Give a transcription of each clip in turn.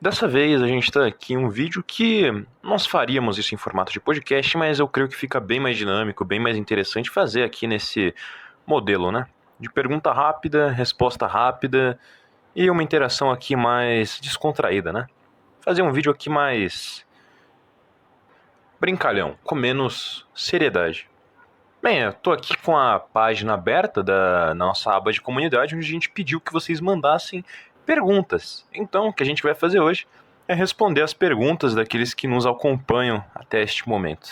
Dessa vez a gente está aqui em um vídeo que nós faríamos isso em formato de podcast, mas eu creio que fica bem mais dinâmico, bem mais interessante fazer aqui nesse modelo, né? De pergunta rápida, resposta rápida e uma interação aqui mais descontraída, né? Fazer um vídeo aqui mais brincalhão, com menos seriedade. Bem, eu tô aqui com a página aberta da nossa aba de comunidade, onde a gente pediu que vocês mandassem perguntas. Então, o que a gente vai fazer hoje é responder as perguntas daqueles que nos acompanham até este momento.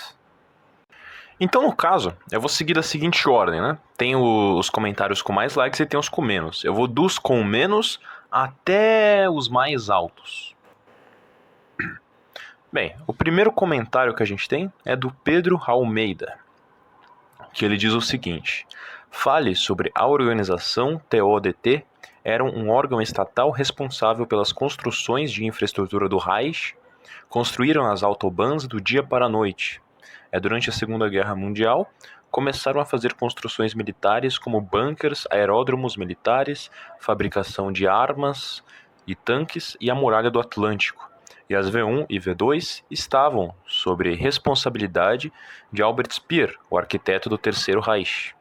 Então, no caso, eu vou seguir da seguinte ordem, né? Tem os comentários com mais likes e tem os com menos. Eu vou dos com menos até os mais altos. Bem, o primeiro comentário que a gente tem é do Pedro Almeida, que ele diz o seguinte: Fale sobre a organização TODT era um órgão estatal responsável pelas construções de infraestrutura do Reich, construíram as autobahns do dia para a noite. É durante a Segunda Guerra Mundial começaram a fazer construções militares como bunkers, aeródromos militares, fabricação de armas e tanques e a muralha do Atlântico. E as V1 e V2 estavam sob responsabilidade de Albert Speer, o arquiteto do Terceiro Reich.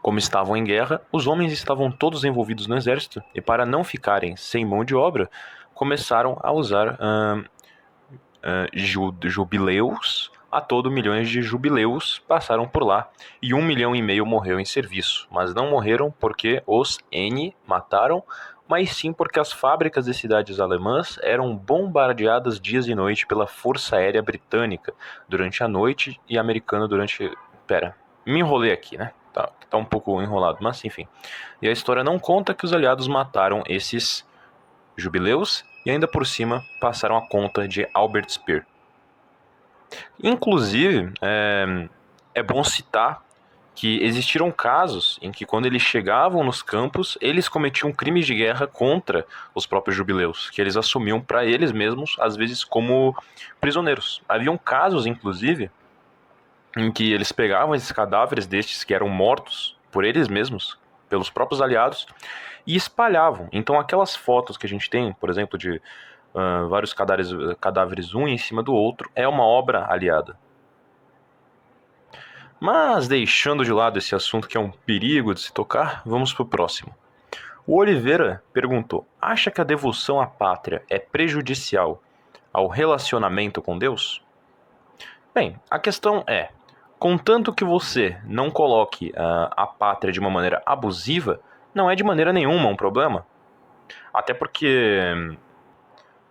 Como estavam em guerra, os homens estavam todos envolvidos no exército e, para não ficarem sem mão de obra, começaram a usar jubileus. A todo milhões de jubileus passaram por lá e um milhão e meio morreu em serviço, mas não morreram porque os N mataram, mas sim porque as fábricas de cidades alemãs eram bombardeadas dias e noite pela Força Aérea Britânica durante a noite e americana durante. Pera, me enrolei aqui, né? Tá, tá um pouco enrolado, mas enfim. E a história não conta que os aliados mataram esses jubileus e ainda por cima passaram a conta de Albert Speer. Inclusive, é, é bom citar que existiram casos em que quando eles chegavam nos campos, eles cometiam crimes de guerra contra os próprios jubileus, que eles assumiam para eles mesmos, às vezes como prisioneiros. Haviam casos, inclusive, em que eles pegavam esses cadáveres destes que eram mortos por eles mesmos, pelos próprios aliados, e espalhavam. Então aquelas fotos que a gente tem, por exemplo, de uh, vários cadáveres, cadáveres um em cima do outro, é uma obra aliada. Mas deixando de lado esse assunto que é um perigo de se tocar, vamos para o próximo. O Oliveira perguntou: acha que a devoção à pátria é prejudicial ao relacionamento com Deus? Bem, a questão é: Contanto que você não coloque uh, a pátria de uma maneira abusiva, não é de maneira nenhuma um problema. Até porque,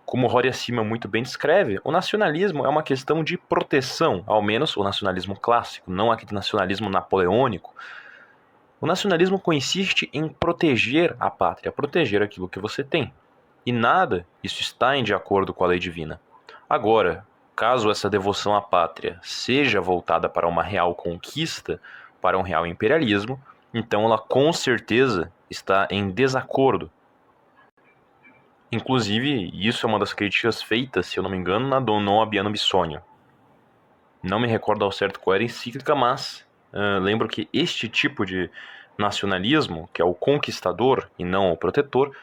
como Rory acima muito bem descreve, o nacionalismo é uma questão de proteção, ao menos o nacionalismo clássico, não aquele nacionalismo napoleônico. O nacionalismo consiste em proteger a pátria, proteger aquilo que você tem. E nada isso está em de acordo com a lei divina. Agora, Caso essa devoção à pátria seja voltada para uma real conquista, para um real imperialismo, então ela com certeza está em desacordo. Inclusive, isso é uma das críticas feitas, se eu não me engano, na Donon Abiano Bissônio. Não me recordo ao certo qual era a encíclica, mas uh, lembro que este tipo de nacionalismo, que é o conquistador e não o protetor,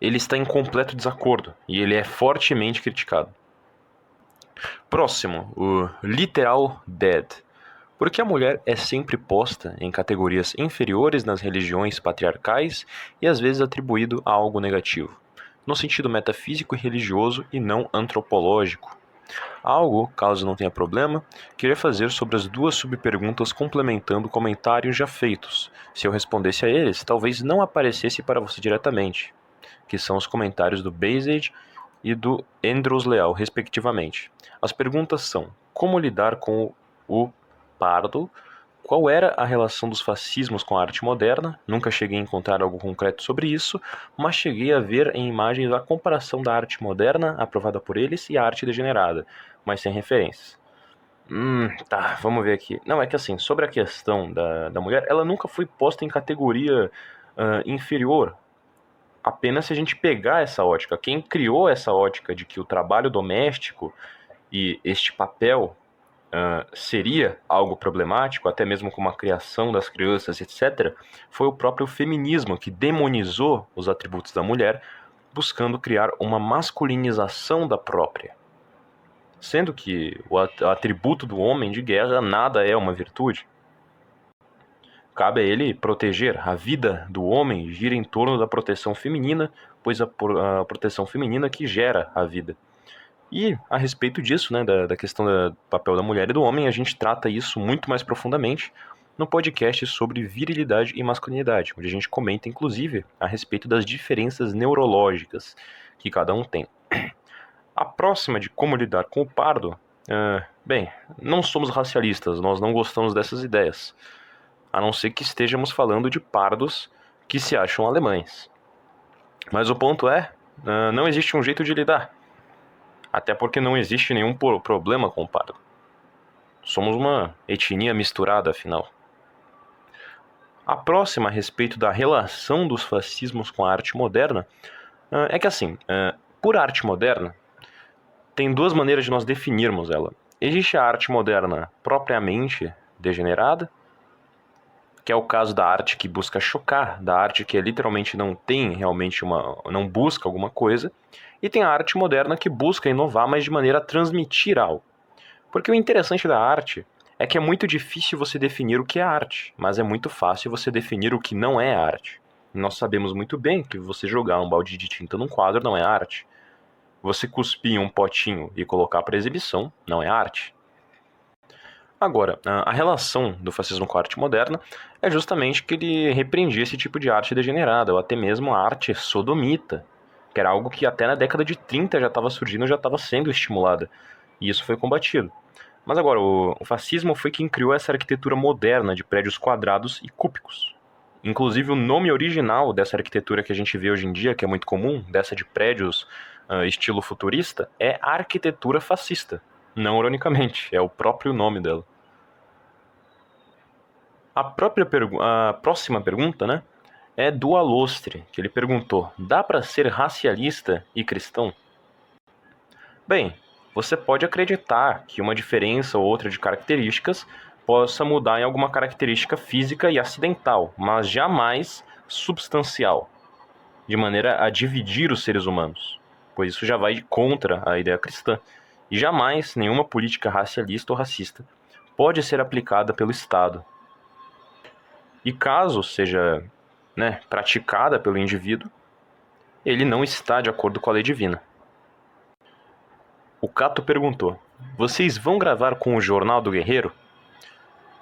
ele está em completo desacordo e ele é fortemente criticado. Próximo, o literal dead. Porque a mulher é sempre posta em categorias inferiores nas religiões patriarcais e às vezes atribuído a algo negativo, no sentido metafísico e religioso e não antropológico. Algo, caso não tenha problema, queria fazer sobre as duas subperguntas complementando comentários já feitos. Se eu respondesse a eles, talvez não aparecesse para você diretamente, que são os comentários do Basage e do Andros Leal, respectivamente. As perguntas são: como lidar com o pardo qual era a relação dos fascismos com a arte moderna. Nunca cheguei a encontrar algo concreto sobre isso, mas cheguei a ver em imagens a comparação da arte moderna, aprovada por eles, e a arte degenerada, mas sem referências. Hum, tá, vamos ver aqui. Não, é que assim, sobre a questão da, da mulher, ela nunca foi posta em categoria uh, inferior. Apenas se a gente pegar essa ótica. Quem criou essa ótica de que o trabalho doméstico e este papel uh, seria algo problemático, até mesmo com a criação das crianças, etc., foi o próprio feminismo que demonizou os atributos da mulher, buscando criar uma masculinização da própria sendo que o atributo do homem de guerra nada é uma virtude. Cabe a ele proteger. A vida do homem gira em torno da proteção feminina, pois a, a proteção feminina que gera a vida. E a respeito disso, né, da, da questão do papel da mulher e do homem, a gente trata isso muito mais profundamente no podcast sobre virilidade e masculinidade, onde a gente comenta, inclusive, a respeito das diferenças neurológicas que cada um tem. A próxima de como lidar com o pardo, uh, bem, não somos racialistas, nós não gostamos dessas ideias, a não ser que estejamos falando de pardos que se acham alemães. Mas o ponto é, uh, não existe um jeito de lidar, até porque não existe nenhum problema com o pardo. Somos uma etnia misturada, afinal. A próxima a respeito da relação dos fascismos com a arte moderna uh, é que assim, por arte moderna, tem duas maneiras de nós definirmos ela. Existe a arte moderna propriamente degenerada, que é o caso da arte que busca chocar, da arte que literalmente não tem realmente uma. não busca alguma coisa, e tem a arte moderna que busca inovar, mas de maneira a transmitir algo. Porque o interessante da arte é que é muito difícil você definir o que é arte, mas é muito fácil você definir o que não é arte. Nós sabemos muito bem que você jogar um balde de tinta num quadro não é arte. Você cuspir um potinho e colocar para exibição não é arte. Agora, a relação do fascismo com a arte moderna é justamente que ele repreendia esse tipo de arte degenerada, ou até mesmo a arte sodomita, que era algo que até na década de 30 já estava surgindo, já estava sendo estimulada, e isso foi combatido. Mas agora, o, o fascismo foi quem criou essa arquitetura moderna de prédios quadrados e cúbicos. Inclusive, o nome original dessa arquitetura que a gente vê hoje em dia, que é muito comum, dessa de prédios uh, estilo futurista, é arquitetura fascista. Não ironicamente, é o próprio nome dela. A, própria pergu a próxima pergunta, né, é do Alostre, que ele perguntou: dá para ser racialista e cristão? Bem, você pode acreditar que uma diferença ou outra de características possa mudar em alguma característica física e acidental, mas jamais substancial, de maneira a dividir os seres humanos pois isso já vai contra a ideia cristã. E jamais nenhuma política racialista ou racista pode ser aplicada pelo Estado. E caso seja né, praticada pelo indivíduo, ele não está de acordo com a lei divina. O Cato perguntou: Vocês vão gravar com o Jornal do Guerreiro?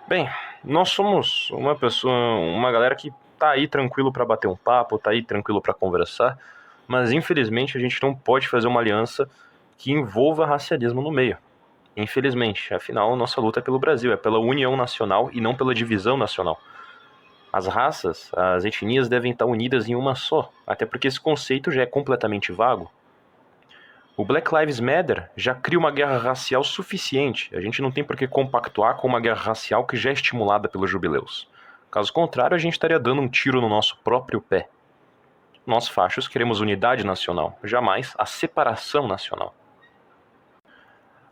Bem, nós somos uma pessoa, uma galera que tá aí tranquilo para bater um papo, tá aí tranquilo para conversar mas infelizmente a gente não pode fazer uma aliança que envolva racialismo no meio. Infelizmente, afinal, nossa luta é pelo Brasil, é pela união nacional e não pela divisão nacional. As raças, as etnias devem estar unidas em uma só, até porque esse conceito já é completamente vago. O Black Lives Matter já cria uma guerra racial suficiente, a gente não tem por que compactuar com uma guerra racial que já é estimulada pelos jubileus. Caso contrário, a gente estaria dando um tiro no nosso próprio pé. Nós fachos queremos unidade nacional, jamais a separação nacional.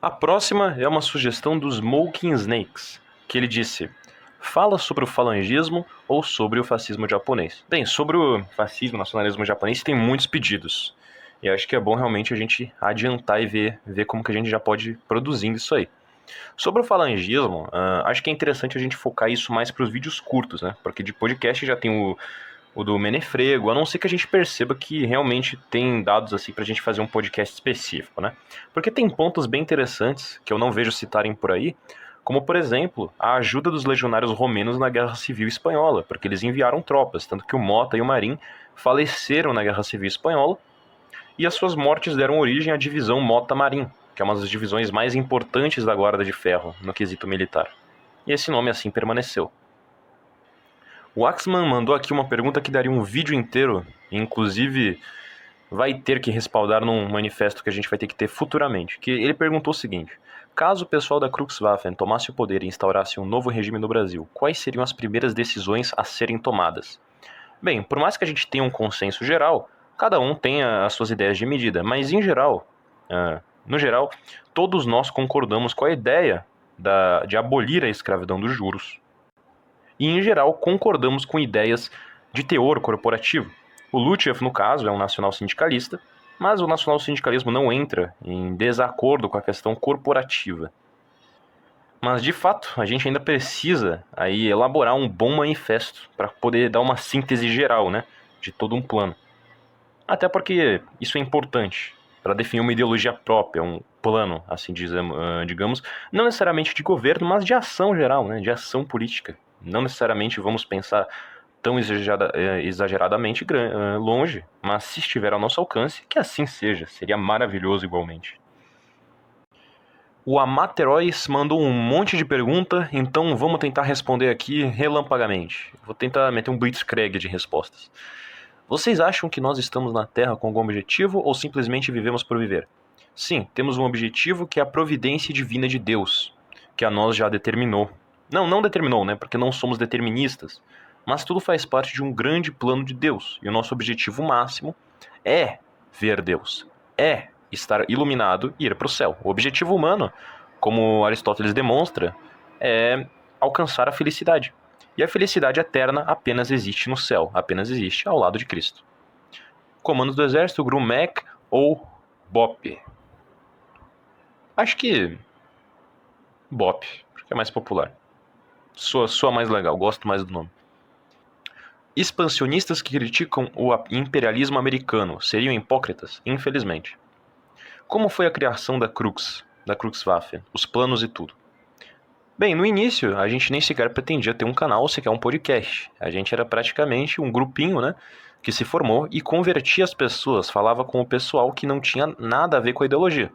A próxima é uma sugestão dos Smoking Snakes, que ele disse: fala sobre o falangismo ou sobre o fascismo japonês. Bem, sobre o fascismo, nacionalismo japonês, tem muitos pedidos. E acho que é bom realmente a gente adiantar e ver, ver como que a gente já pode ir produzindo isso aí. Sobre o falangismo, uh, acho que é interessante a gente focar isso mais para os vídeos curtos, né? Porque de podcast já tem o o do Menefrego, a não ser que a gente perceba que realmente tem dados assim pra gente fazer um podcast específico, né? Porque tem pontos bem interessantes que eu não vejo citarem por aí, como por exemplo, a ajuda dos legionários romenos na Guerra Civil Espanhola, porque eles enviaram tropas, tanto que o Mota e o Marim faleceram na Guerra Civil Espanhola, e as suas mortes deram origem à divisão Mota-Marim, que é uma das divisões mais importantes da Guarda de Ferro no quesito militar. e esse nome assim permaneceu. O Axman mandou aqui uma pergunta que daria um vídeo inteiro, inclusive vai ter que respaldar num manifesto que a gente vai ter que ter futuramente. Que ele perguntou o seguinte: caso o pessoal da Kriegswaffen tomasse o poder e instaurasse um novo regime no Brasil, quais seriam as primeiras decisões a serem tomadas? Bem, por mais que a gente tenha um consenso geral, cada um tem as suas ideias de medida, mas em geral, uh, no geral, todos nós concordamos com a ideia da, de abolir a escravidão dos juros. E em geral concordamos com ideias de teor corporativo, o Lutchev, no caso, é um nacional sindicalista, mas o nacional sindicalismo não entra em desacordo com a questão corporativa. Mas de fato, a gente ainda precisa aí elaborar um bom manifesto para poder dar uma síntese geral, né, de todo um plano. Até porque isso é importante para definir uma ideologia própria, um plano, assim digamos, não necessariamente de governo, mas de ação geral, né, de ação política. Não necessariamente vamos pensar tão é, exageradamente é, longe, mas se estiver ao nosso alcance, que assim seja, seria maravilhoso igualmente. O Amaterois mandou um monte de pergunta, então vamos tentar responder aqui relampagamente. Vou tentar meter um blitzkrieg de respostas. Vocês acham que nós estamos na Terra com algum objetivo ou simplesmente vivemos por viver? Sim, temos um objetivo que é a providência divina de Deus, que a nós já determinou. Não, não determinou, né? Porque não somos deterministas. Mas tudo faz parte de um grande plano de Deus, e o nosso objetivo máximo é ver Deus, é estar iluminado e ir para o céu. O objetivo humano, como Aristóteles demonstra, é alcançar a felicidade. E a felicidade eterna apenas existe no céu, apenas existe ao lado de Cristo. Comandos do Exército, Grumek ou Bop? Acho que Bop, porque é mais popular. Sua, sua mais legal, gosto mais do nome. Expansionistas que criticam o imperialismo americano seriam hipócritas? Infelizmente. Como foi a criação da Crux, da Kruxwaffe, os planos e tudo? Bem, no início a gente nem sequer pretendia ter um canal sequer um podcast. A gente era praticamente um grupinho, né, que se formou e convertia as pessoas, falava com o pessoal que não tinha nada a ver com a ideologia.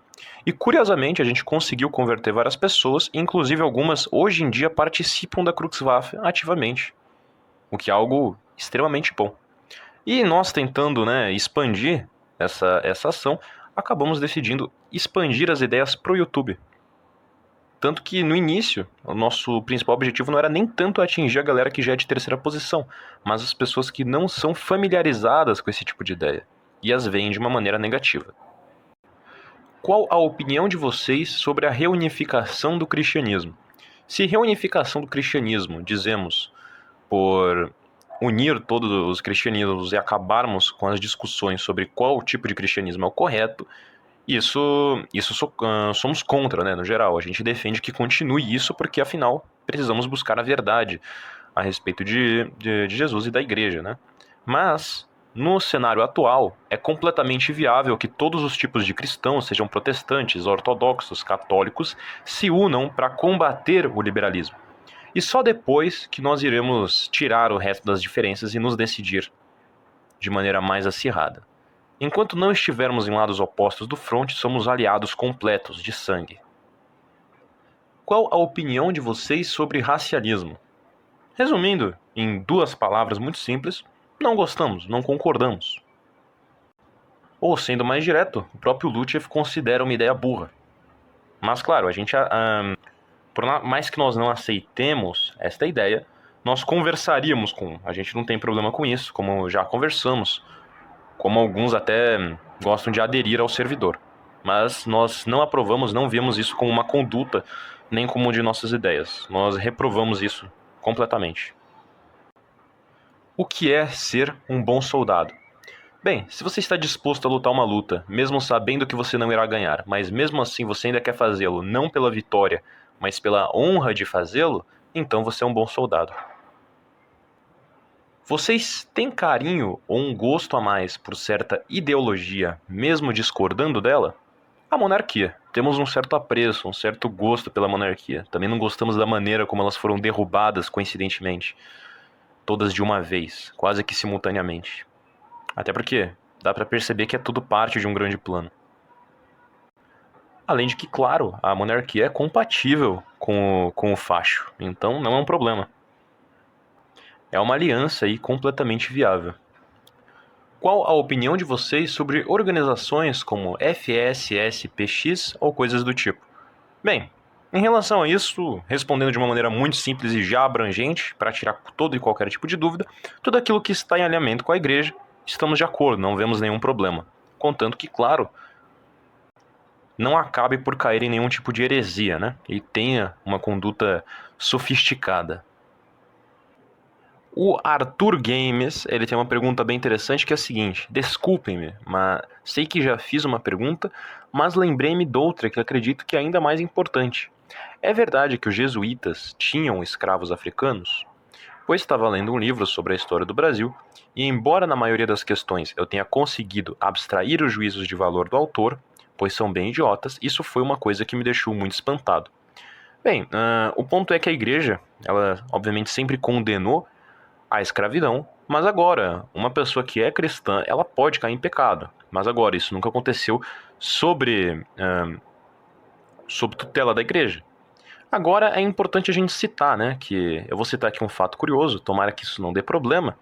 E curiosamente a gente conseguiu converter várias pessoas, inclusive algumas hoje em dia participam da Kruxwaffe ativamente. O que é algo extremamente bom. E nós tentando né, expandir essa, essa ação, acabamos decidindo expandir as ideias para o YouTube. Tanto que no início, o nosso principal objetivo não era nem tanto atingir a galera que já é de terceira posição, mas as pessoas que não são familiarizadas com esse tipo de ideia e as veem de uma maneira negativa. Qual a opinião de vocês sobre a reunificação do cristianismo? Se reunificação do cristianismo, dizemos, por unir todos os cristianismos e acabarmos com as discussões sobre qual tipo de cristianismo é o correto, isso, isso so, uh, somos contra, né, no geral. A gente defende que continue isso porque, afinal, precisamos buscar a verdade a respeito de, de, de Jesus e da igreja, né? Mas, no cenário atual, é completamente viável que todos os tipos de cristãos, sejam protestantes, ortodoxos, católicos, se unam para combater o liberalismo. E só depois que nós iremos tirar o resto das diferenças e nos decidir de maneira mais acirrada. Enquanto não estivermos em lados opostos do fronte, somos aliados completos de sangue. Qual a opinião de vocês sobre racialismo? Resumindo, em duas palavras muito simples, não gostamos, não concordamos. Ou sendo mais direto, o próprio Lutchev considera uma ideia burra. Mas claro, a gente um, por mais que nós não aceitemos esta ideia, nós conversaríamos com. A gente não tem problema com isso, como já conversamos, como alguns até gostam de aderir ao servidor. Mas nós não aprovamos, não vemos isso como uma conduta, nem como de nossas ideias. Nós reprovamos isso completamente. O que é ser um bom soldado? Bem, se você está disposto a lutar uma luta, mesmo sabendo que você não irá ganhar, mas mesmo assim você ainda quer fazê-lo não pela vitória, mas pela honra de fazê-lo, então você é um bom soldado. Vocês têm carinho ou um gosto a mais por certa ideologia, mesmo discordando dela? A monarquia. Temos um certo apreço, um certo gosto pela monarquia. Também não gostamos da maneira como elas foram derrubadas coincidentemente. Todas de uma vez, quase que simultaneamente. Até porque dá para perceber que é tudo parte de um grande plano. Além de que, claro, a monarquia é compatível com, com o facho, então não é um problema. É uma aliança aí completamente viável. Qual a opinião de vocês sobre organizações como FSSPX ou coisas do tipo? Bem, em relação a isso, respondendo de uma maneira muito simples e já abrangente, para tirar todo e qualquer tipo de dúvida, tudo aquilo que está em alinhamento com a igreja, estamos de acordo, não vemos nenhum problema. Contanto que, claro, não acabe por cair em nenhum tipo de heresia, né? E tenha uma conduta sofisticada. O Arthur Games, ele tem uma pergunta bem interessante que é a seguinte: Desculpem-me, mas sei que já fiz uma pergunta, mas lembrei-me de outra que acredito que é ainda mais importante. É verdade que os jesuítas tinham escravos africanos? Pois estava lendo um livro sobre a história do Brasil, e embora na maioria das questões eu tenha conseguido abstrair os juízos de valor do autor, pois são bem idiotas, isso foi uma coisa que me deixou muito espantado. Bem, uh, o ponto é que a igreja, ela obviamente sempre condenou a escravidão, mas agora, uma pessoa que é cristã, ela pode cair em pecado. Mas agora, isso nunca aconteceu sobre, uh, sob tutela da igreja. Agora é importante a gente citar, né, que eu vou citar aqui um fato curioso, tomara que isso não dê problema,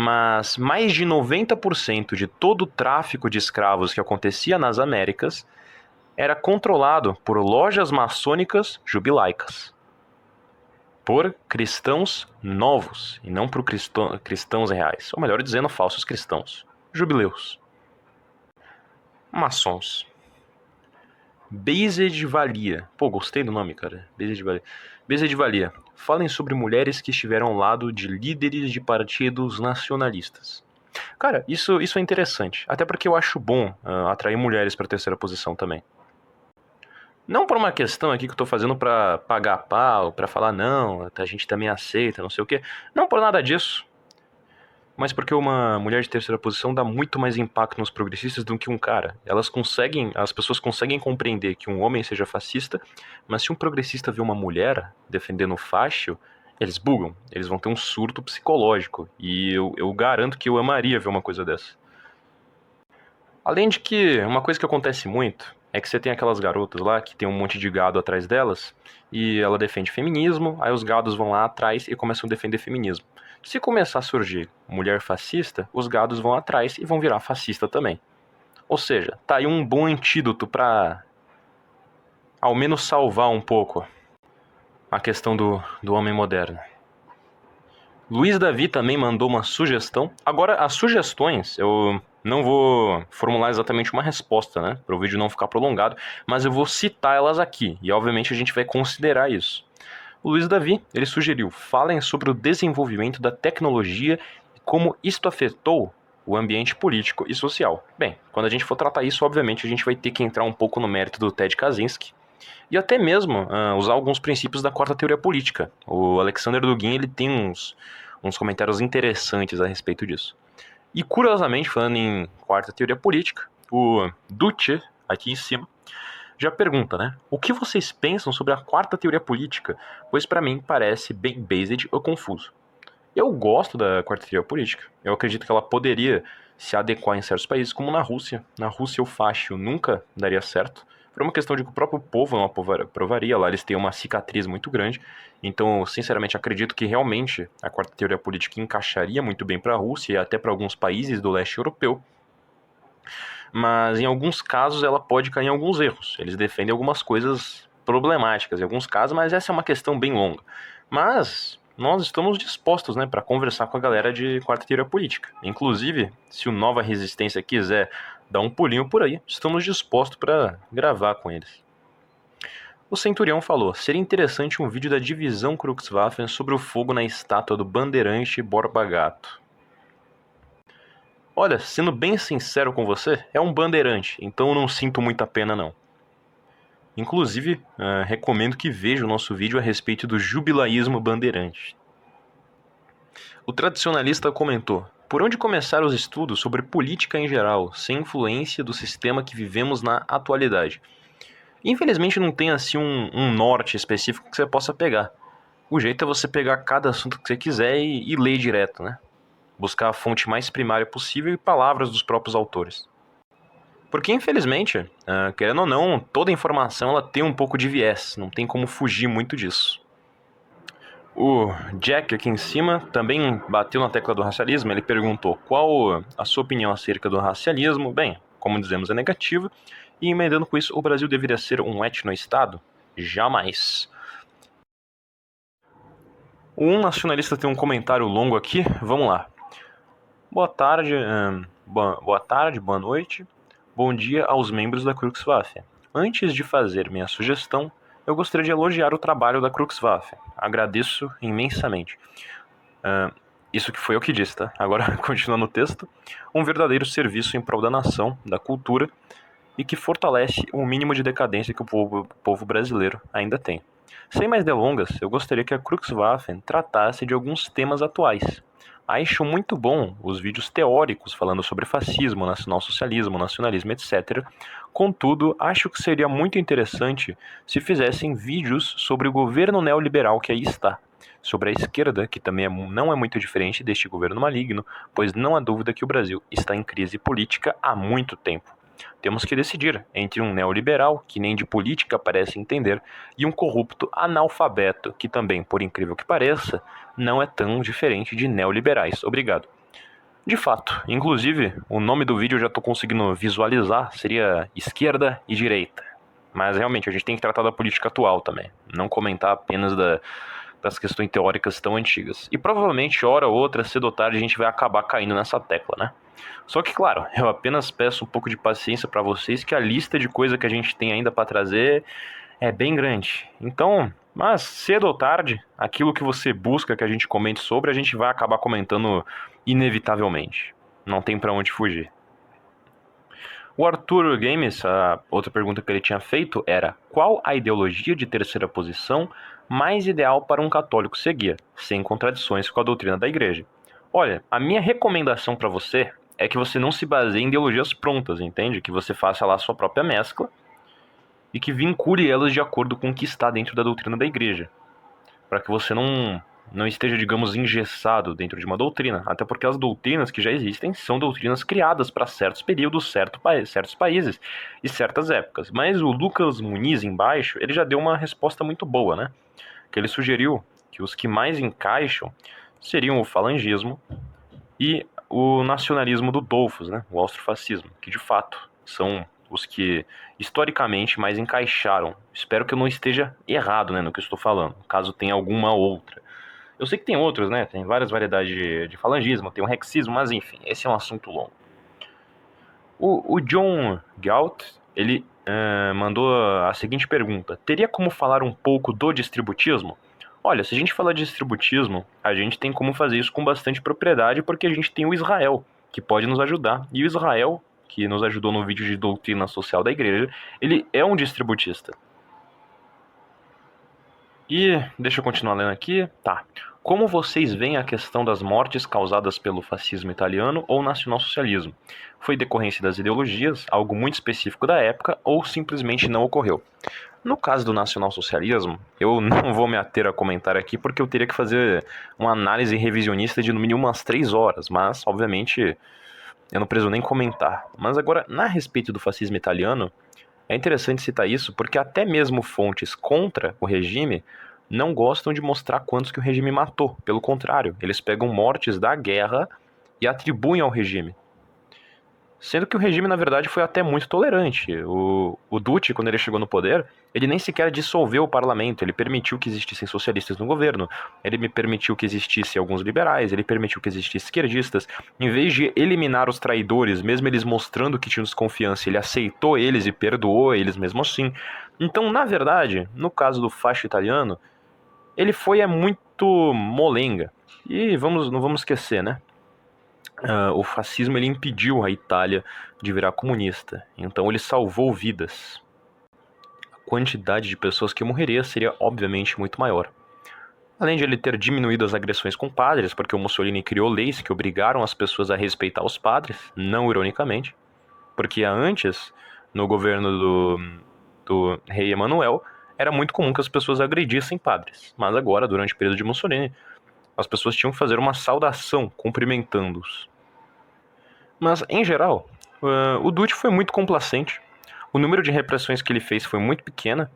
mas mais de 90% de todo o tráfico de escravos que acontecia nas Américas era controlado por lojas maçônicas jubilaicas. Por cristãos novos, e não por cristãos reais, ou melhor dizendo, falsos cristãos, jubileus. Maçons. Based Valia. Pô, gostei do nome, cara. Based Valia. Valia. Falem sobre mulheres que estiveram ao lado de líderes de partidos nacionalistas. Cara, isso, isso é interessante. Até porque eu acho bom uh, atrair mulheres para a terceira posição também. Não por uma questão aqui que eu tô fazendo para pagar pau, para falar não, a gente também aceita, não sei o quê. Não por nada disso mas porque uma mulher de terceira posição dá muito mais impacto nos progressistas do que um cara. Elas conseguem, as pessoas conseguem compreender que um homem seja fascista, mas se um progressista vê uma mulher defendendo o eles bugam, eles vão ter um surto psicológico. E eu, eu garanto que eu amaria ver uma coisa dessa. Além de que uma coisa que acontece muito é que você tem aquelas garotas lá que tem um monte de gado atrás delas e ela defende feminismo, aí os gados vão lá atrás e começam a defender feminismo. Se começar a surgir mulher fascista, os gados vão atrás e vão virar fascista também. Ou seja, tá aí um bom antídoto para ao menos salvar um pouco a questão do, do homem moderno. Luiz Davi também mandou uma sugestão. Agora, as sugestões, eu não vou formular exatamente uma resposta, né? Para o vídeo não ficar prolongado, mas eu vou citar elas aqui. E obviamente a gente vai considerar isso. O Luiz Davi, ele sugeriu, falem sobre o desenvolvimento da tecnologia e como isto afetou o ambiente político e social. Bem, quando a gente for tratar isso, obviamente a gente vai ter que entrar um pouco no mérito do Ted Kaczynski e até mesmo uh, usar alguns princípios da quarta teoria política. O Alexander Dugin ele tem uns, uns comentários interessantes a respeito disso. E curiosamente, falando em quarta teoria política, o Duce, aqui em cima, já pergunta, né? O que vocês pensam sobre a quarta teoria política? Pois para mim parece bem based ou confuso. Eu gosto da quarta teoria política. Eu acredito que ela poderia se adequar em certos países, como na Rússia. Na Rússia o facho nunca daria certo. Por uma questão de que o próprio povo não aprovaria. Lá eles têm uma cicatriz muito grande. Então, sinceramente, acredito que realmente a quarta teoria política encaixaria muito bem para a Rússia e até para alguns países do leste europeu mas em alguns casos ela pode cair em alguns erros. Eles defendem algumas coisas problemáticas em alguns casos, mas essa é uma questão bem longa. Mas nós estamos dispostos né, para conversar com a galera de quarta teoria política. Inclusive, se o Nova Resistência quiser dar um pulinho por aí, estamos dispostos para gravar com eles. O Centurião falou: seria interessante um vídeo da divisão Kruxwaffen sobre o fogo na estátua do bandeirante Borba Gato. Olha, sendo bem sincero com você, é um bandeirante, então eu não sinto muita pena não. Inclusive, uh, recomendo que veja o nosso vídeo a respeito do jubilaísmo bandeirante. O tradicionalista comentou: Por onde começar os estudos sobre política em geral, sem influência do sistema que vivemos na atualidade? Infelizmente não tem assim um, um norte específico que você possa pegar. O jeito é você pegar cada assunto que você quiser e, e ler direto, né? Buscar a fonte mais primária possível e palavras dos próprios autores. Porque, infelizmente, uh, querendo ou não, toda informação ela tem um pouco de viés, não tem como fugir muito disso. O Jack aqui em cima também bateu na tecla do racialismo. Ele perguntou qual a sua opinião acerca do racialismo. Bem, como dizemos, é negativa. E emendando com isso, o Brasil deveria ser um etno-estado? Jamais. Um nacionalista tem um comentário longo aqui. Vamos lá. Boa tarde, hum, boa, boa tarde, boa noite. Bom dia aos membros da Cruxwaffe. Antes de fazer minha sugestão, eu gostaria de elogiar o trabalho da Cruxwaffe. Agradeço imensamente. Uh, isso que foi o que disse, tá? Agora, continuando o texto. Um verdadeiro serviço em prol da nação, da cultura e que fortalece o mínimo de decadência que o povo, o povo brasileiro ainda tem. Sem mais delongas, eu gostaria que a Cruxwaffen tratasse de alguns temas atuais, Acho muito bom os vídeos teóricos falando sobre fascismo, nacionalsocialismo, nacionalismo, etc. Contudo, acho que seria muito interessante se fizessem vídeos sobre o governo neoliberal que aí está, sobre a esquerda, que também é, não é muito diferente deste governo maligno, pois não há dúvida que o Brasil está em crise política há muito tempo. Temos que decidir entre um neoliberal, que nem de política parece entender, e um corrupto analfabeto, que também, por incrível que pareça, não é tão diferente de neoliberais. Obrigado. De fato, inclusive, o nome do vídeo eu já estou conseguindo visualizar, seria esquerda e direita. Mas realmente, a gente tem que tratar da política atual também, não comentar apenas da, das questões teóricas tão antigas. E provavelmente, hora ou outra, cedo ou tarde, a gente vai acabar caindo nessa tecla, né? Só que, claro, eu apenas peço um pouco de paciência para vocês, que a lista de coisa que a gente tem ainda para trazer é bem grande. Então, mas cedo ou tarde, aquilo que você busca que a gente comente sobre, a gente vai acabar comentando inevitavelmente. Não tem para onde fugir. O Arthur Games, a outra pergunta que ele tinha feito era: qual a ideologia de terceira posição mais ideal para um católico seguir, sem contradições com a doutrina da igreja? Olha, a minha recomendação para você é que você não se baseie em ideologias prontas, entende? Que você faça lá a sua própria mescla e que vincule elas de acordo com o que está dentro da doutrina da igreja. Para que você não, não esteja, digamos, engessado dentro de uma doutrina. Até porque as doutrinas que já existem são doutrinas criadas para certos períodos, certo, certos países e certas épocas. Mas o Lucas Muniz, embaixo, ele já deu uma resposta muito boa, né? Que ele sugeriu que os que mais encaixam seriam o falangismo e o nacionalismo do Dolfos, né, o austrofascismo, que de fato são os que historicamente mais encaixaram. Espero que eu não esteja errado né, no que eu estou falando, caso tenha alguma outra. Eu sei que tem outros, né? Tem várias variedades de, de falangismo, tem o rexismo, mas enfim, esse é um assunto longo. O, o John Galt, ele uh, mandou a seguinte pergunta: Teria como falar um pouco do distributismo? Olha, se a gente falar de distributismo, a gente tem como fazer isso com bastante propriedade, porque a gente tem o Israel, que pode nos ajudar. E o Israel, que nos ajudou no vídeo de doutrina social da igreja, ele é um distributista. E deixa eu continuar lendo aqui. Tá. Como vocês veem a questão das mortes causadas pelo fascismo italiano ou nacionalsocialismo? Foi decorrência das ideologias, algo muito específico da época, ou simplesmente não ocorreu? No caso do nacionalsocialismo, eu não vou me ater a comentar aqui porque eu teria que fazer uma análise revisionista de no mínimo umas três horas, mas, obviamente, eu não preciso nem comentar. Mas agora, na respeito do fascismo italiano, é interessante citar isso porque até mesmo fontes contra o regime não gostam de mostrar quantos que o regime matou. Pelo contrário, eles pegam mortes da guerra e atribuem ao regime. Sendo que o regime, na verdade, foi até muito tolerante. O, o Dutti, quando ele chegou no poder, ele nem sequer dissolveu o parlamento, ele permitiu que existissem socialistas no governo, ele me permitiu que existissem alguns liberais, ele permitiu que existissem esquerdistas. Em vez de eliminar os traidores, mesmo eles mostrando que tinham desconfiança, ele aceitou eles e perdoou eles mesmo assim. Então, na verdade, no caso do facho italiano, ele foi é muito molenga. E vamos, não vamos esquecer, né? Uh, o fascismo ele impediu a Itália de virar comunista. Então ele salvou vidas. A quantidade de pessoas que morreria seria obviamente muito maior. Além de ele ter diminuído as agressões com padres, porque o Mussolini criou leis que obrigaram as pessoas a respeitar os padres, não ironicamente, porque antes, no governo do, do rei Emanuel, era muito comum que as pessoas agredissem padres. Mas agora, durante o período de Mussolini, as pessoas tinham que fazer uma saudação cumprimentando-os. Mas, em geral, Uh, o Dutti foi muito complacente. O número de repressões que ele fez foi muito pequena.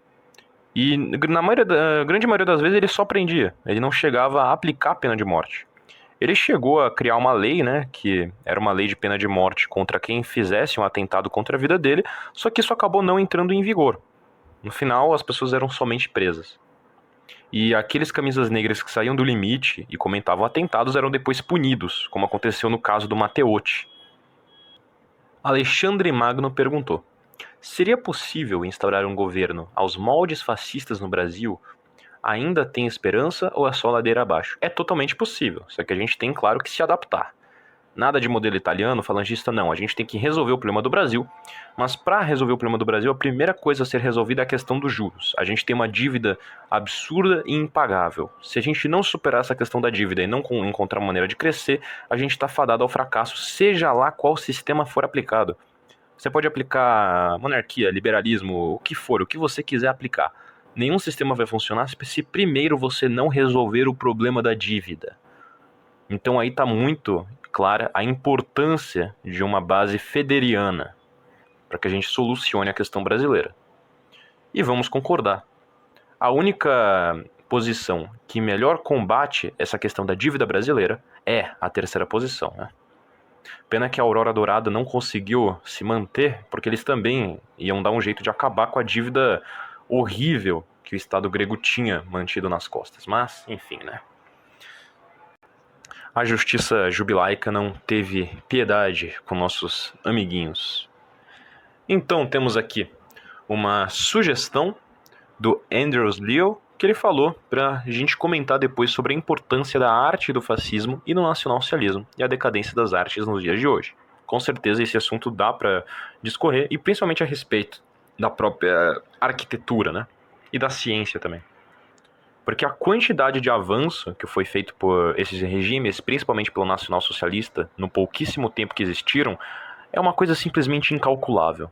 E na maioria da, grande maioria das vezes ele só prendia. Ele não chegava a aplicar pena de morte. Ele chegou a criar uma lei, né, que era uma lei de pena de morte contra quem fizesse um atentado contra a vida dele, só que isso acabou não entrando em vigor. No final, as pessoas eram somente presas. E aqueles camisas negras que saíam do limite e comentavam atentados eram depois punidos, como aconteceu no caso do Matteotti. Alexandre Magno perguntou: Seria possível instaurar um governo aos moldes fascistas no Brasil ainda tem esperança ou é só ladeira abaixo? É totalmente possível, só que a gente tem, claro, que se adaptar. Nada de modelo italiano, falangista, não. A gente tem que resolver o problema do Brasil. Mas para resolver o problema do Brasil, a primeira coisa a ser resolvida é a questão dos juros. A gente tem uma dívida absurda e impagável. Se a gente não superar essa questão da dívida e não encontrar maneira de crescer, a gente está fadado ao fracasso, seja lá qual sistema for aplicado. Você pode aplicar monarquia, liberalismo, o que for, o que você quiser aplicar nenhum sistema vai funcionar se primeiro você não resolver o problema da dívida. Então aí está muito clara a importância de uma base federiana para que a gente solucione a questão brasileira. E vamos concordar. A única posição que melhor combate essa questão da dívida brasileira é a terceira posição. Né? Pena que a Aurora Dourada não conseguiu se manter, porque eles também iam dar um jeito de acabar com a dívida horrível que o Estado grego tinha mantido nas costas. Mas, enfim, né? A justiça jubilaica não teve piedade com nossos amiguinhos. Então temos aqui uma sugestão do Andrews Leo que ele falou para a gente comentar depois sobre a importância da arte do fascismo e do nacionalsocialismo e a decadência das artes nos dias de hoje. Com certeza esse assunto dá para discorrer e principalmente a respeito da própria arquitetura, né? E da ciência também. Porque a quantidade de avanço que foi feito por esses regimes, principalmente pelo nacional-socialista, no pouquíssimo tempo que existiram, é uma coisa simplesmente incalculável.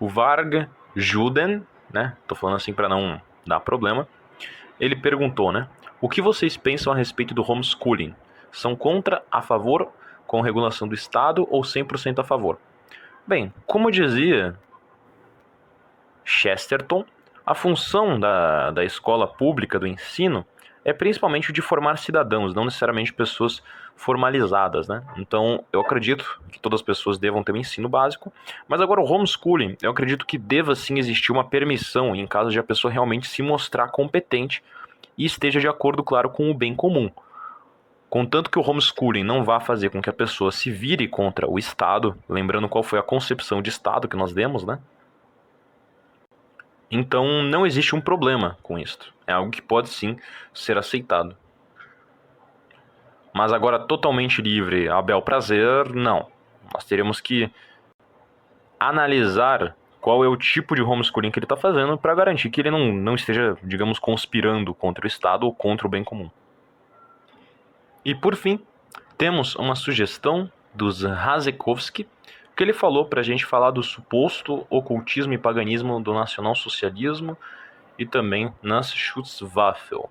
O Varg Juden, né? Tô falando assim para não dar problema. Ele perguntou, né? O que vocês pensam a respeito do homeschooling? São contra, a favor, com regulação do Estado ou 100% a favor? Bem, como dizia Chesterton, a função da, da escola pública do ensino é principalmente de formar cidadãos, não necessariamente pessoas formalizadas, né? Então, eu acredito que todas as pessoas devam ter um ensino básico, mas agora o homeschooling, eu acredito que deva sim existir uma permissão em caso de a pessoa realmente se mostrar competente e esteja de acordo, claro, com o bem comum. Contanto que o homeschooling não vá fazer com que a pessoa se vire contra o Estado, lembrando qual foi a concepção de Estado que nós demos, né? Então não existe um problema com isto. É algo que pode sim ser aceitado. Mas agora totalmente livre a bel prazer, não. Nós teremos que analisar qual é o tipo de homeschooling que ele está fazendo para garantir que ele não, não esteja, digamos, conspirando contra o Estado ou contra o bem comum. E por fim, temos uma sugestão dos Hazekovsky, que ele falou para a gente falar do suposto ocultismo e paganismo do nacionalsocialismo e também nas Schutzwaffel.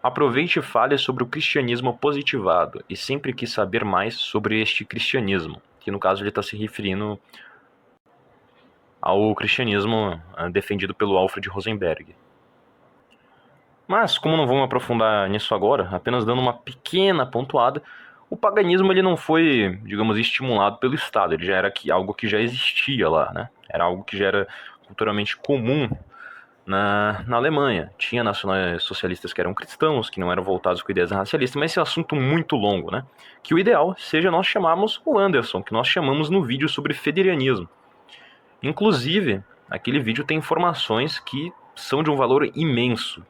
Aproveite e fale sobre o cristianismo positivado e sempre quis saber mais sobre este cristianismo, que no caso ele está se referindo ao cristianismo ah, defendido pelo Alfred Rosenberg. Mas, como não vamos aprofundar nisso agora, apenas dando uma pequena pontuada, o paganismo ele não foi, digamos, estimulado pelo Estado, ele já era algo que já existia lá, né? Era algo que já era culturalmente comum na, na Alemanha. Tinha nacionais socialistas que eram cristãos, que não eram voltados com ideias racialistas, mas esse é um assunto muito longo, né? Que o ideal seja nós chamarmos o Anderson, que nós chamamos no vídeo sobre federianismo. Inclusive, aquele vídeo tem informações que são de um valor imenso,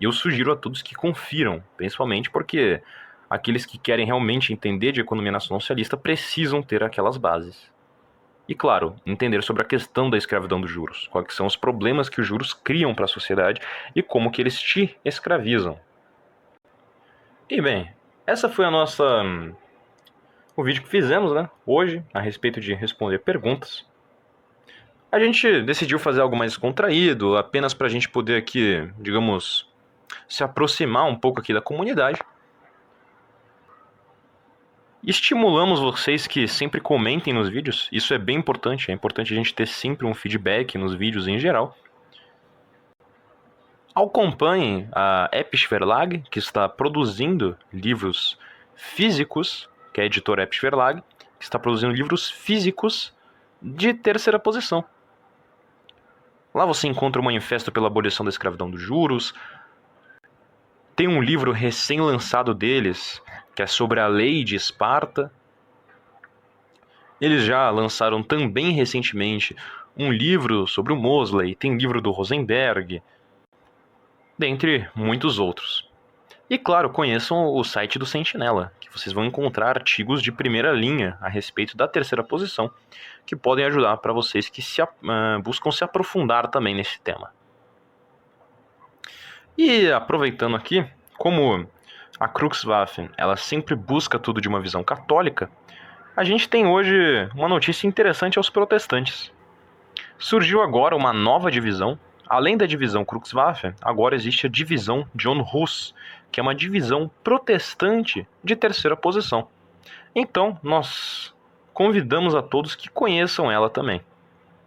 e eu sugiro a todos que confiram, principalmente porque aqueles que querem realmente entender de economia nacional socialista precisam ter aquelas bases. E claro, entender sobre a questão da escravidão dos juros, quais são os problemas que os juros criam para a sociedade e como que eles te escravizam. E bem, essa foi a nossa o vídeo que fizemos, né, hoje a respeito de responder perguntas. A gente decidiu fazer algo mais contraído, apenas para a gente poder aqui, digamos, se aproximar um pouco aqui da comunidade. Estimulamos vocês que sempre comentem nos vídeos, isso é bem importante, é importante a gente ter sempre um feedback nos vídeos em geral. Acompanhem a Episch Verlag, que está produzindo livros físicos, que é a editora Episch Verlag, que está produzindo livros físicos de terceira posição. Lá você encontra o Manifesto pela Abolição da Escravidão dos Juros. Tem um livro recém-lançado deles, que é sobre a lei de Esparta. Eles já lançaram também recentemente um livro sobre o Mosley, tem livro do Rosenberg, dentre muitos outros. E claro, conheçam o site do Sentinela, que vocês vão encontrar artigos de primeira linha a respeito da terceira posição, que podem ajudar para vocês que se, uh, buscam se aprofundar também nesse tema. E aproveitando aqui, como a Kruxwaffen ela sempre busca tudo de uma visão católica, a gente tem hoje uma notícia interessante aos protestantes. Surgiu agora uma nova divisão Além da divisão Kruxwaffen, agora existe a divisão John Hus, que é uma divisão protestante de terceira posição. Então, nós convidamos a todos que conheçam ela também.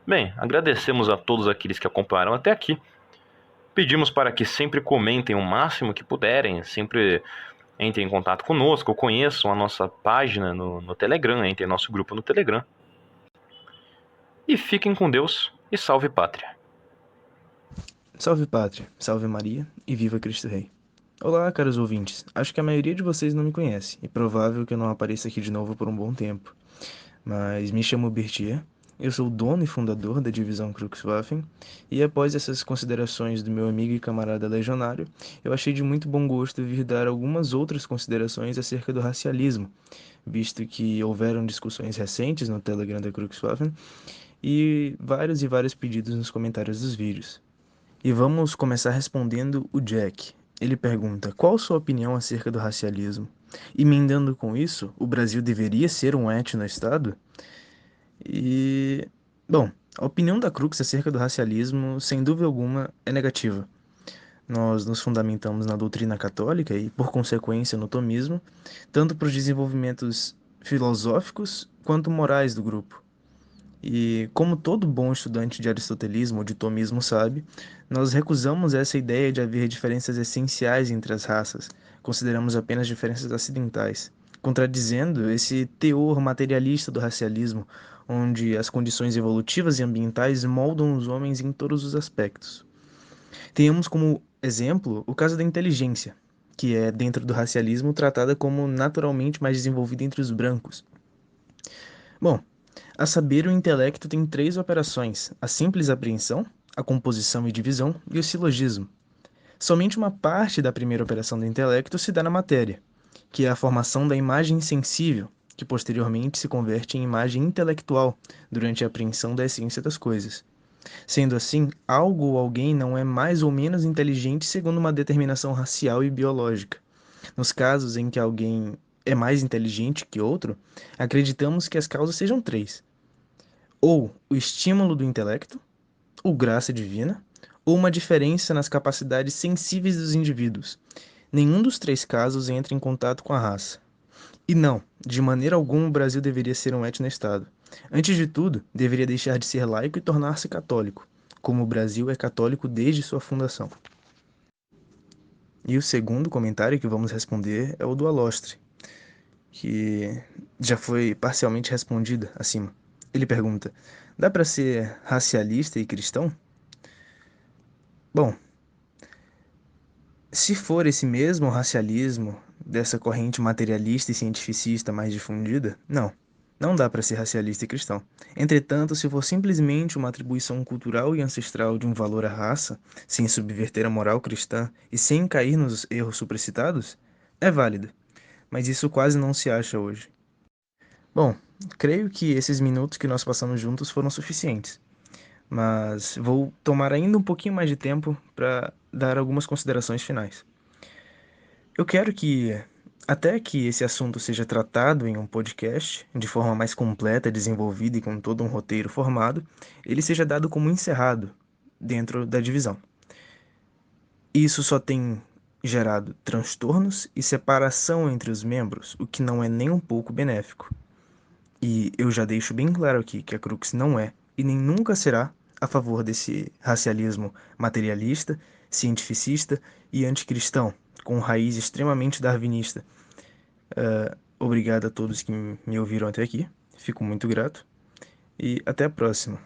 Bem, agradecemos a todos aqueles que acompanharam até aqui. Pedimos para que sempre comentem o máximo que puderem, sempre entrem em contato conosco, conheçam a nossa página no, no Telegram, entrem em nosso grupo no Telegram. E fiquem com Deus e salve pátria! Salve Pátria, salve Maria e viva Cristo Rei. Olá, caros ouvintes. Acho que a maioria de vocês não me conhece e provável que eu não apareça aqui de novo por um bom tempo. Mas me chamo Bertier, eu sou o dono e fundador da divisão Kruxwaffen e após essas considerações do meu amigo e camarada legionário, eu achei de muito bom gosto vir dar algumas outras considerações acerca do racialismo, visto que houveram discussões recentes no Telegram da Kruxwaffen e vários e vários pedidos nos comentários dos vídeos. E vamos começar respondendo o Jack. Ele pergunta: qual sua opinião acerca do racialismo? Emendando com isso, o Brasil deveria ser um etno-estado? E. Bom, a opinião da Crux acerca do racialismo, sem dúvida alguma, é negativa. Nós nos fundamentamos na doutrina católica e, por consequência, no tomismo, tanto para os desenvolvimentos filosóficos quanto morais do grupo. E como todo bom estudante de aristotelismo ou de tomismo sabe, nós recusamos essa ideia de haver diferenças essenciais entre as raças, consideramos apenas diferenças acidentais, contradizendo esse teor materialista do racialismo, onde as condições evolutivas e ambientais moldam os homens em todos os aspectos. Tenhamos como exemplo o caso da inteligência, que é, dentro do racialismo, tratada como naturalmente mais desenvolvida entre os brancos. Bom, a saber, o intelecto tem três operações: a simples apreensão, a composição e divisão e o silogismo. Somente uma parte da primeira operação do intelecto se dá na matéria, que é a formação da imagem sensível, que posteriormente se converte em imagem intelectual durante a apreensão da essência das coisas. Sendo assim, algo ou alguém não é mais ou menos inteligente segundo uma determinação racial e biológica. Nos casos em que alguém é mais inteligente que outro, acreditamos que as causas sejam três: ou o estímulo do intelecto, ou graça divina, ou uma diferença nas capacidades sensíveis dos indivíduos. Nenhum dos três casos entra em contato com a raça. E não, de maneira alguma o Brasil deveria ser um etno-estado. Antes de tudo, deveria deixar de ser laico e tornar-se católico, como o Brasil é católico desde sua fundação. E o segundo comentário que vamos responder é o do Alostre, que já foi parcialmente respondido acima. Ele pergunta: dá para ser racialista e cristão? Bom, se for esse mesmo racialismo dessa corrente materialista e cientificista mais difundida, não. Não dá para ser racialista e cristão. Entretanto, se for simplesmente uma atribuição cultural e ancestral de um valor à raça, sem subverter a moral cristã e sem cair nos erros supracitados, é válida. Mas isso quase não se acha hoje. Bom, creio que esses minutos que nós passamos juntos foram suficientes, mas vou tomar ainda um pouquinho mais de tempo para dar algumas considerações finais. Eu quero que, até que esse assunto seja tratado em um podcast de forma mais completa, desenvolvida e com todo um roteiro formado, ele seja dado como encerrado dentro da divisão. Isso só tem gerado transtornos e separação entre os membros, o que não é nem um pouco benéfico. E eu já deixo bem claro aqui que a Crux não é e nem nunca será a favor desse racialismo materialista, cientificista e anticristão, com raiz extremamente darwinista. Uh, obrigado a todos que me ouviram até aqui, fico muito grato e até a próxima.